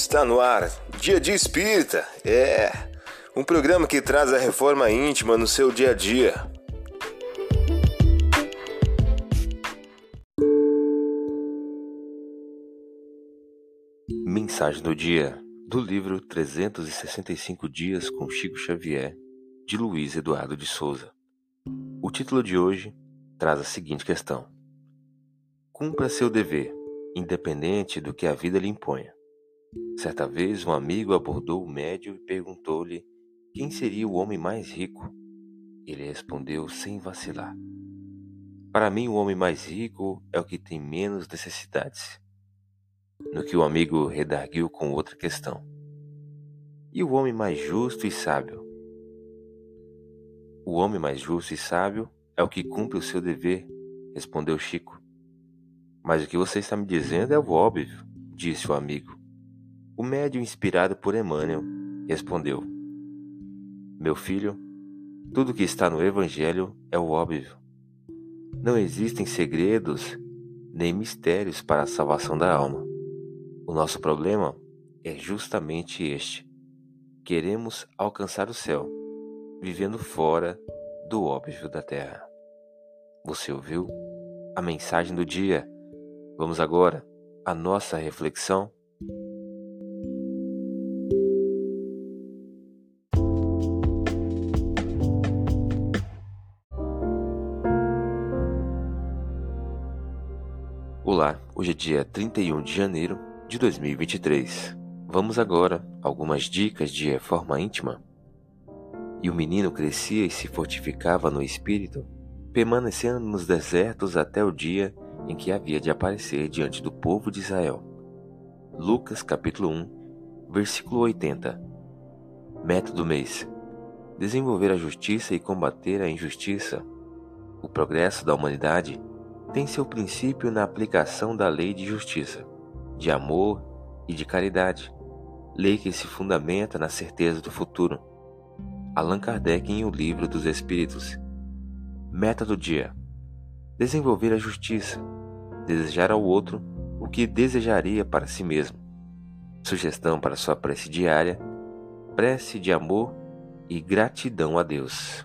Está no ar, Dia de Espírita. É um programa que traz a reforma íntima no seu dia a dia. Mensagem do dia do livro 365 Dias com Chico Xavier, de Luiz Eduardo de Souza. O título de hoje traz a seguinte questão: Cumpra seu dever, independente do que a vida lhe imponha. Certa vez, um amigo abordou o médio e perguntou-lhe quem seria o homem mais rico. Ele respondeu sem vacilar: Para mim, o homem mais rico é o que tem menos necessidades. No que o amigo redarguiu com outra questão: E o homem mais justo e sábio? O homem mais justo e sábio é o que cumpre o seu dever, respondeu Chico. Mas o que você está me dizendo é o óbvio, disse o amigo. O médium, inspirado por Emmanuel, respondeu: Meu filho, tudo que está no Evangelho é o óbvio. Não existem segredos nem mistérios para a salvação da alma. O nosso problema é justamente este. Queremos alcançar o céu vivendo fora do óbvio da terra. Você ouviu a mensagem do dia? Vamos agora à nossa reflexão. Hoje é dia 31 de janeiro de 2023. Vamos agora algumas dicas de reforma íntima e o menino crescia e se fortificava no espírito, permanecendo nos desertos até o dia em que havia de aparecer diante do povo de Israel. Lucas capítulo 1, versículo 80. Método mês: desenvolver a justiça e combater a injustiça. O progresso da humanidade tem seu princípio na aplicação da lei de justiça, de amor e de caridade, lei que se fundamenta na certeza do futuro Allan Kardec em O Livro dos Espíritos. Meta do dia: desenvolver a justiça, desejar ao outro o que desejaria para si mesmo. Sugestão para sua prece diária: prece de amor e gratidão a Deus.